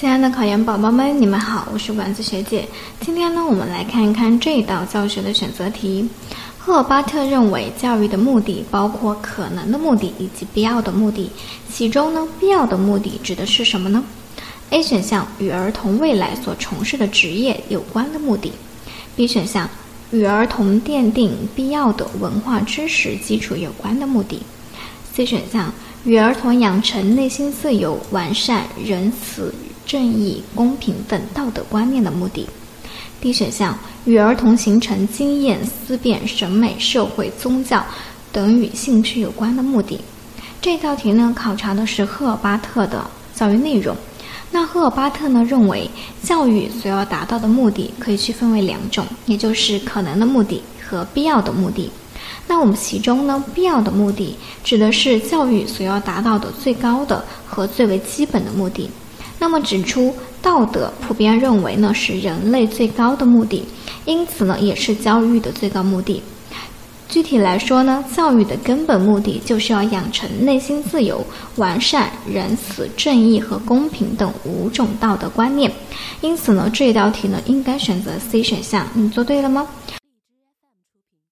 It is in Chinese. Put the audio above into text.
亲爱的考研宝宝们，你们好，我是丸子学姐。今天呢，我们来看一看这一道教学的选择题。赫尔巴特认为，教育的目的包括可能的目的以及必要的目的。其中呢，必要的目的指的是什么呢？A 选项与儿童未来所从事的职业有关的目的。B 选项与儿童奠定必要的文化知识基础有关的目的。C 选项与儿童养成内心自由、完善、仁慈、正义、公平等道德观念的目的。D 选项与儿童形成经验、思辨、审美、社会、宗教等与兴趣有关的目的。这道题呢，考察的是赫尔巴特的教育内容。那赫尔巴特呢认为，教育所要达到的目的可以区分为两种，也就是可能的目的和必要的目的。那我们其中呢，必要的目的指的是教育所要达到的最高的和最为基本的目的。那么指出，道德普遍认为呢是人类最高的目的，因此呢也是教育的最高目的。具体来说呢，教育的根本目的就是要养成内心自由、完善、仁慈、正义和公平等五种道德观念。因此呢，这道题呢应该选择 C 选项。你做对了吗？